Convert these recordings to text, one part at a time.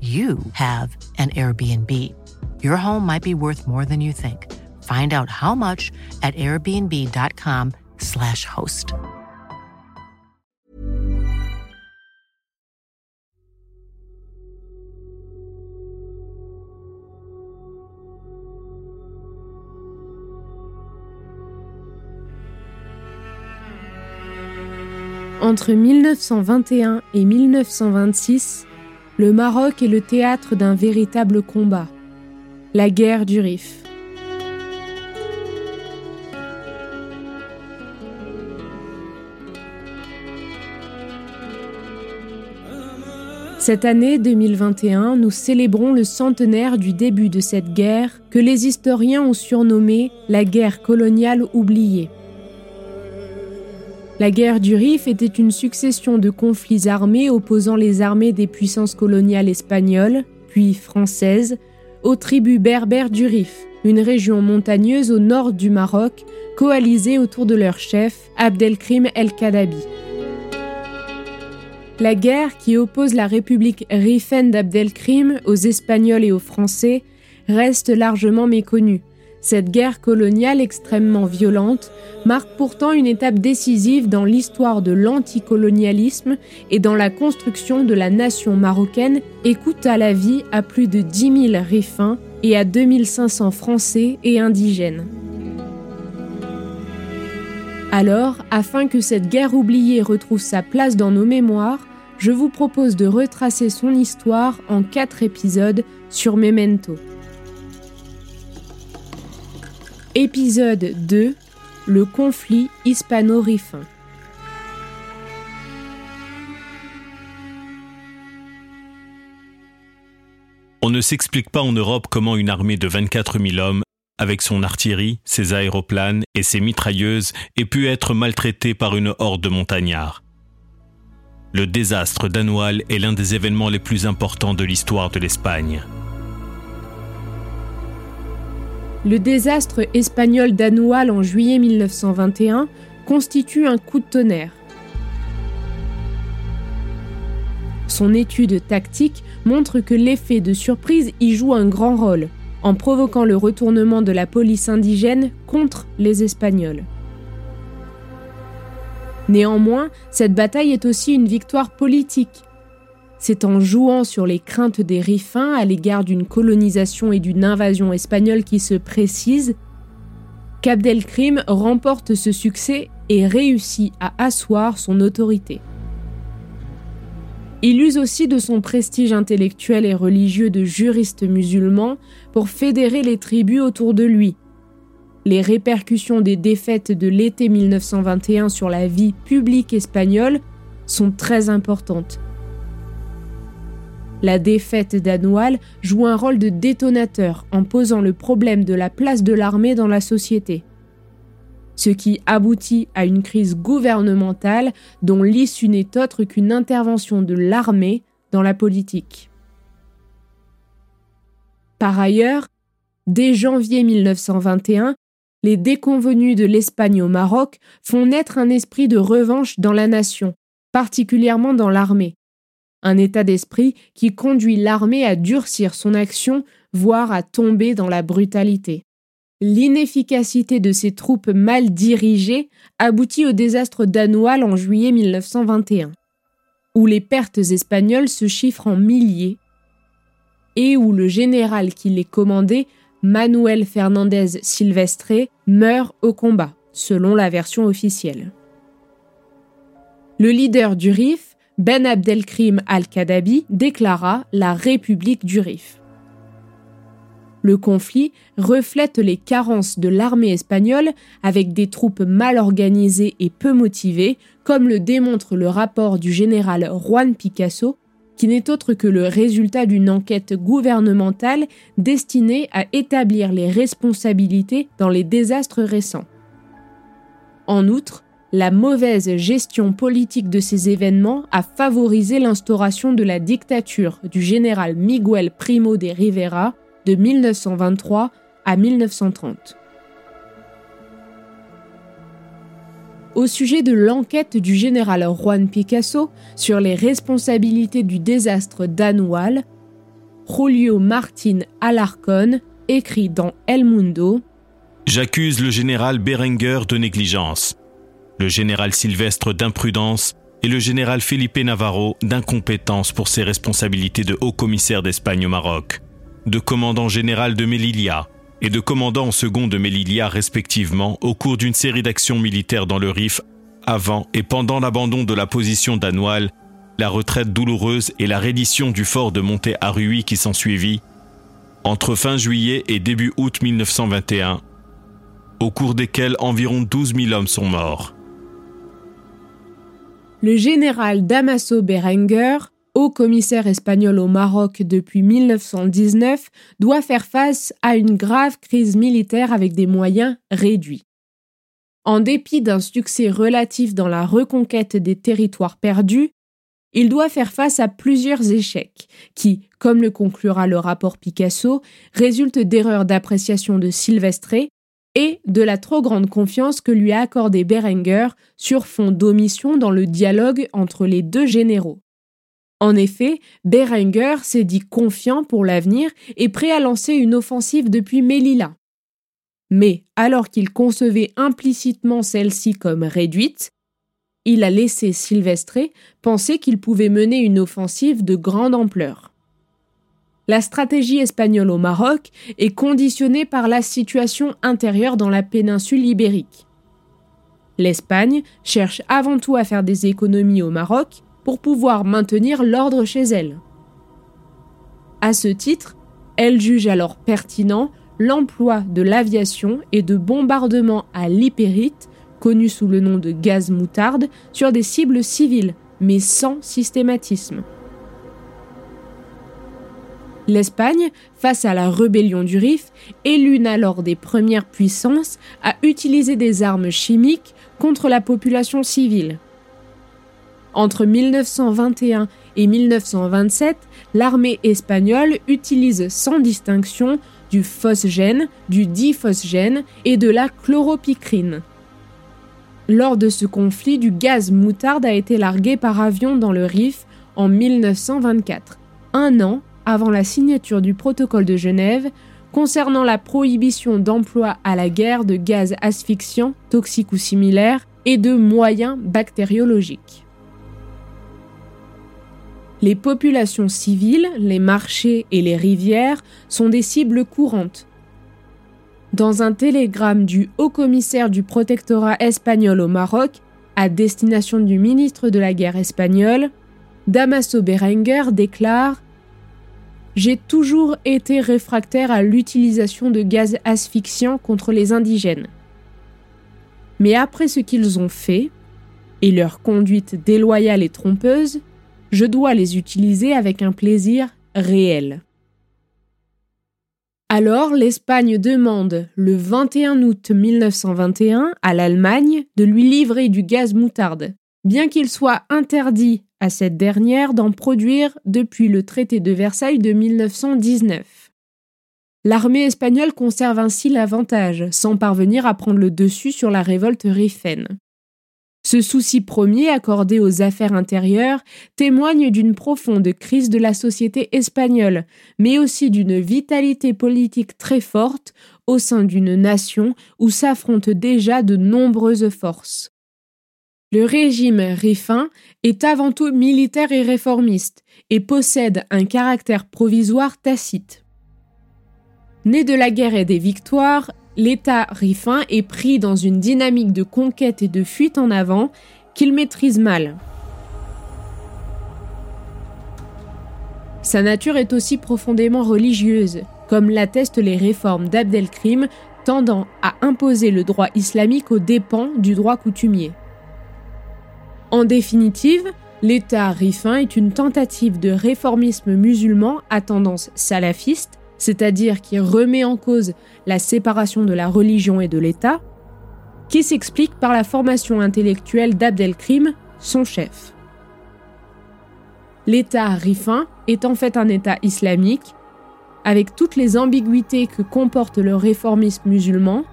you have an Airbnb. Your home might be worth more than you think. Find out how much at airbnb.com/slash host. Entre 1921 et 1926, le Maroc est le théâtre d'un véritable combat, la guerre du Rif. Cette année 2021, nous célébrons le centenaire du début de cette guerre que les historiens ont surnommée la guerre coloniale oubliée. La guerre du Rif était une succession de conflits armés opposant les armées des puissances coloniales espagnoles, puis françaises, aux tribus berbères du Rif, une région montagneuse au nord du Maroc, coalisée autour de leur chef, Abdelkrim el-Kadabi. La guerre qui oppose la République rifaine d'Abdelkrim aux Espagnols et aux Français reste largement méconnue. Cette guerre coloniale extrêmement violente marque pourtant une étape décisive dans l'histoire de l'anticolonialisme et dans la construction de la nation marocaine et coûta la vie à plus de 10 000 rifins et à 2500 Français et indigènes. Alors, afin que cette guerre oubliée retrouve sa place dans nos mémoires, je vous propose de retracer son histoire en quatre épisodes sur Memento. Épisode 2 Le conflit hispano-rifin. On ne s'explique pas en Europe comment une armée de 24 000 hommes, avec son artillerie, ses aéroplanes et ses mitrailleuses, ait pu être maltraitée par une horde de montagnards. Le désastre d'Anoual est l'un des événements les plus importants de l'histoire de l'Espagne. Le désastre espagnol d'Anoual en juillet 1921 constitue un coup de tonnerre. Son étude tactique montre que l'effet de surprise y joue un grand rôle, en provoquant le retournement de la police indigène contre les Espagnols. Néanmoins, cette bataille est aussi une victoire politique. C'est en jouant sur les craintes des Riffins à l'égard d'une colonisation et d'une invasion espagnole qui se précisent qu'Abdelkrim remporte ce succès et réussit à asseoir son autorité. Il use aussi de son prestige intellectuel et religieux de juriste musulman pour fédérer les tribus autour de lui. Les répercussions des défaites de l'été 1921 sur la vie publique espagnole sont très importantes. La défaite d'Anoual joue un rôle de détonateur en posant le problème de la place de l'armée dans la société ce qui aboutit à une crise gouvernementale dont l'issue n'est autre qu'une intervention de l'armée dans la politique. Par ailleurs, dès janvier 1921, les déconvenus de l'Espagne au Maroc font naître un esprit de revanche dans la nation, particulièrement dans l'armée. Un état d'esprit qui conduit l'armée à durcir son action, voire à tomber dans la brutalité. L'inefficacité de ces troupes mal dirigées aboutit au désastre d'Anoual en juillet 1921, où les pertes espagnoles se chiffrent en milliers et où le général qui les commandait, Manuel Fernandez Silvestre, meurt au combat, selon la version officielle. Le leader du RIF, Ben Abdelkrim al-Kadabi, déclara la République du RIF. Le conflit reflète les carences de l'armée espagnole avec des troupes mal organisées et peu motivées, comme le démontre le rapport du général Juan Picasso, qui n'est autre que le résultat d'une enquête gouvernementale destinée à établir les responsabilités dans les désastres récents. En outre, la mauvaise gestion politique de ces événements a favorisé l'instauration de la dictature du général Miguel Primo de Rivera, de 1923 à 1930. Au sujet de l'enquête du général Juan Picasso sur les responsabilités du désastre d'Anoual, Julio Martín Alarcón écrit dans El Mundo J'accuse le général Berenguer de négligence, le général Sylvestre d'imprudence et le général Felipe Navarro d'incompétence pour ses responsabilités de haut commissaire d'Espagne au Maroc de commandant général de Melilla et de commandant en second de Melilla respectivement au cours d'une série d'actions militaires dans le Rif avant et pendant l'abandon de la position d'Anoual, la retraite douloureuse et la reddition du fort de Monte Arui qui s'ensuivit, entre fin juillet et début août 1921, au cours desquels environ 12 000 hommes sont morts. Le général Damaso Berenguer haut commissaire espagnol au Maroc depuis 1919, doit faire face à une grave crise militaire avec des moyens réduits. En dépit d'un succès relatif dans la reconquête des territoires perdus, il doit faire face à plusieurs échecs qui, comme le conclura le rapport Picasso, résultent d'erreurs d'appréciation de Silvestre et de la trop grande confiance que lui a accordé Berenguer sur fond d'omission dans le dialogue entre les deux généraux. En effet, Berenguer s'est dit confiant pour l'avenir et prêt à lancer une offensive depuis Melilla. Mais alors qu'il concevait implicitement celle-ci comme réduite, il a laissé Silvestre penser qu'il pouvait mener une offensive de grande ampleur. La stratégie espagnole au Maroc est conditionnée par la situation intérieure dans la péninsule ibérique. L'Espagne cherche avant tout à faire des économies au Maroc pour pouvoir maintenir l'ordre chez elle. À ce titre, elle juge alors pertinent l'emploi de l'aviation et de bombardements à l'hypérite, connu sous le nom de gaz moutarde, sur des cibles civiles, mais sans systématisme. L'Espagne, face à la rébellion du Rif, est l'une alors des premières puissances à utiliser des armes chimiques contre la population civile. Entre 1921 et 1927, l'armée espagnole utilise sans distinction du phosgène, du diphosgène et de la chloropicrine. Lors de ce conflit, du gaz moutarde a été largué par avion dans le Rif en 1924, un an avant la signature du protocole de Genève concernant la prohibition d'emploi à la guerre de gaz asphyxiants, toxiques ou similaires, et de moyens bactériologiques. Les populations civiles, les marchés et les rivières sont des cibles courantes. Dans un télégramme du haut-commissaire du protectorat espagnol au Maroc, à destination du ministre de la guerre espagnole, Damaso Berenguer déclare J'ai toujours été réfractaire à l'utilisation de gaz asphyxiants contre les indigènes. Mais après ce qu'ils ont fait, et leur conduite déloyale et trompeuse, je dois les utiliser avec un plaisir réel. Alors l'Espagne demande le 21 août 1921 à l'Allemagne de lui livrer du gaz moutarde, bien qu'il soit interdit à cette dernière d'en produire depuis le traité de Versailles de 1919. L'armée espagnole conserve ainsi l'avantage, sans parvenir à prendre le dessus sur la révolte riffaine. Ce souci premier accordé aux affaires intérieures témoigne d'une profonde crise de la société espagnole, mais aussi d'une vitalité politique très forte au sein d'une nation où s'affrontent déjà de nombreuses forces. Le régime riffin est avant tout militaire et réformiste et possède un caractère provisoire tacite. Né de la guerre et des victoires, l'État riffin est pris dans une dynamique de conquête et de fuite en avant qu'il maîtrise mal. Sa nature est aussi profondément religieuse, comme l'attestent les réformes d'Abdelkrim tendant à imposer le droit islamique aux dépens du droit coutumier. En définitive, l'État riffin est une tentative de réformisme musulman à tendance salafiste c'est-à-dire qui remet en cause la séparation de la religion et de l'État, qui s'explique par la formation intellectuelle d'Abdelkrim, son chef. L'État rifin est en fait un État islamique, avec toutes les ambiguïtés que comporte le réformisme musulman,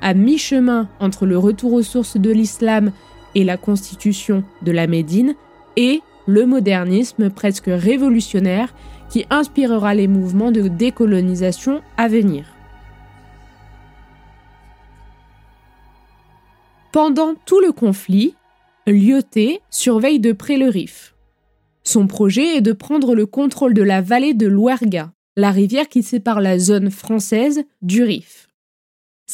à mi-chemin entre le retour aux sources de l'islam et la constitution de la Médine, et le modernisme presque révolutionnaire qui inspirera les mouvements de décolonisation à venir. Pendant tout le conflit, Lyoté surveille de près le Rif. Son projet est de prendre le contrôle de la vallée de l'Ouerga, la rivière qui sépare la zone française du Rif.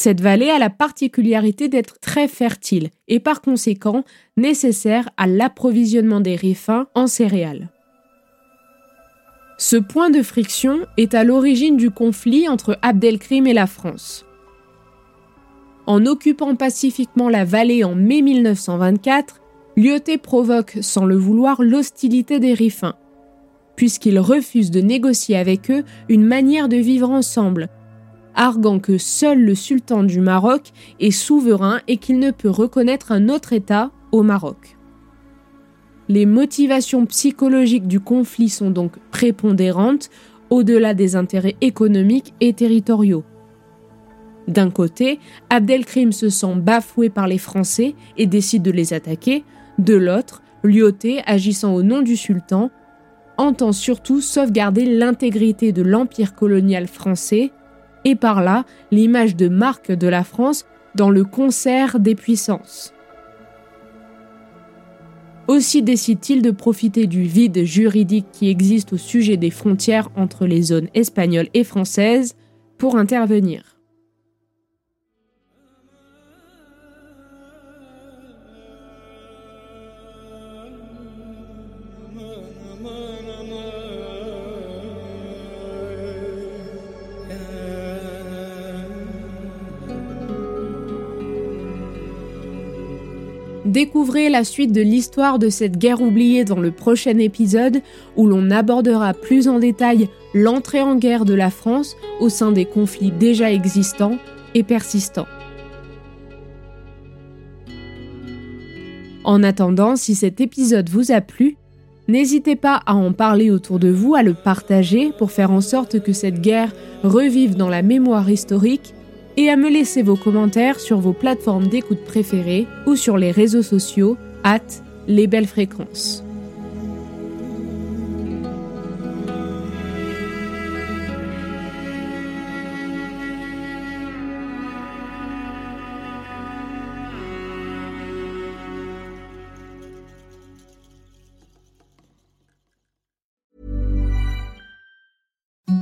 Cette vallée a la particularité d'être très fertile et par conséquent nécessaire à l'approvisionnement des rifins en céréales. Ce point de friction est à l'origine du conflit entre Abdelkrim et la France. En occupant pacifiquement la vallée en mai 1924, Lyoté provoque sans le vouloir l'hostilité des Riffins, puisqu'il refuse de négocier avec eux une manière de vivre ensemble, arguant que seul le sultan du Maroc est souverain et qu'il ne peut reconnaître un autre État au Maroc. Les motivations psychologiques du conflit sont donc prépondérantes au-delà des intérêts économiques et territoriaux. D'un côté, Abdelkrim se sent bafoué par les Français et décide de les attaquer. De l'autre, Lyoté, agissant au nom du sultan, entend surtout sauvegarder l'intégrité de l'empire colonial français et par là l'image de marque de la France dans le concert des puissances. Aussi décide-t-il de profiter du vide juridique qui existe au sujet des frontières entre les zones espagnoles et françaises pour intervenir. Découvrez la suite de l'histoire de cette guerre oubliée dans le prochain épisode où l'on abordera plus en détail l'entrée en guerre de la France au sein des conflits déjà existants et persistants. En attendant, si cet épisode vous a plu, n'hésitez pas à en parler autour de vous, à le partager pour faire en sorte que cette guerre revive dans la mémoire historique et à me laisser vos commentaires sur vos plateformes d'écoute préférées ou sur les réseaux sociaux, at les belles fréquences.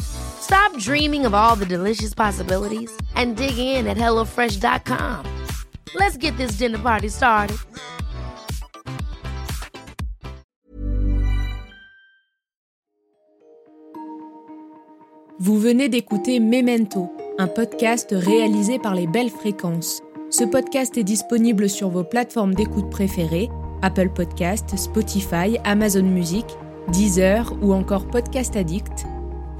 Stop dreaming of all the delicious possibilities and dig in at HelloFresh.com. Let's get this dinner party started. Vous venez d'écouter Memento, un podcast réalisé par les belles fréquences. Ce podcast est disponible sur vos plateformes d'écoute préférées, Apple Podcast, Spotify, Amazon Music, Deezer ou encore Podcast Addict.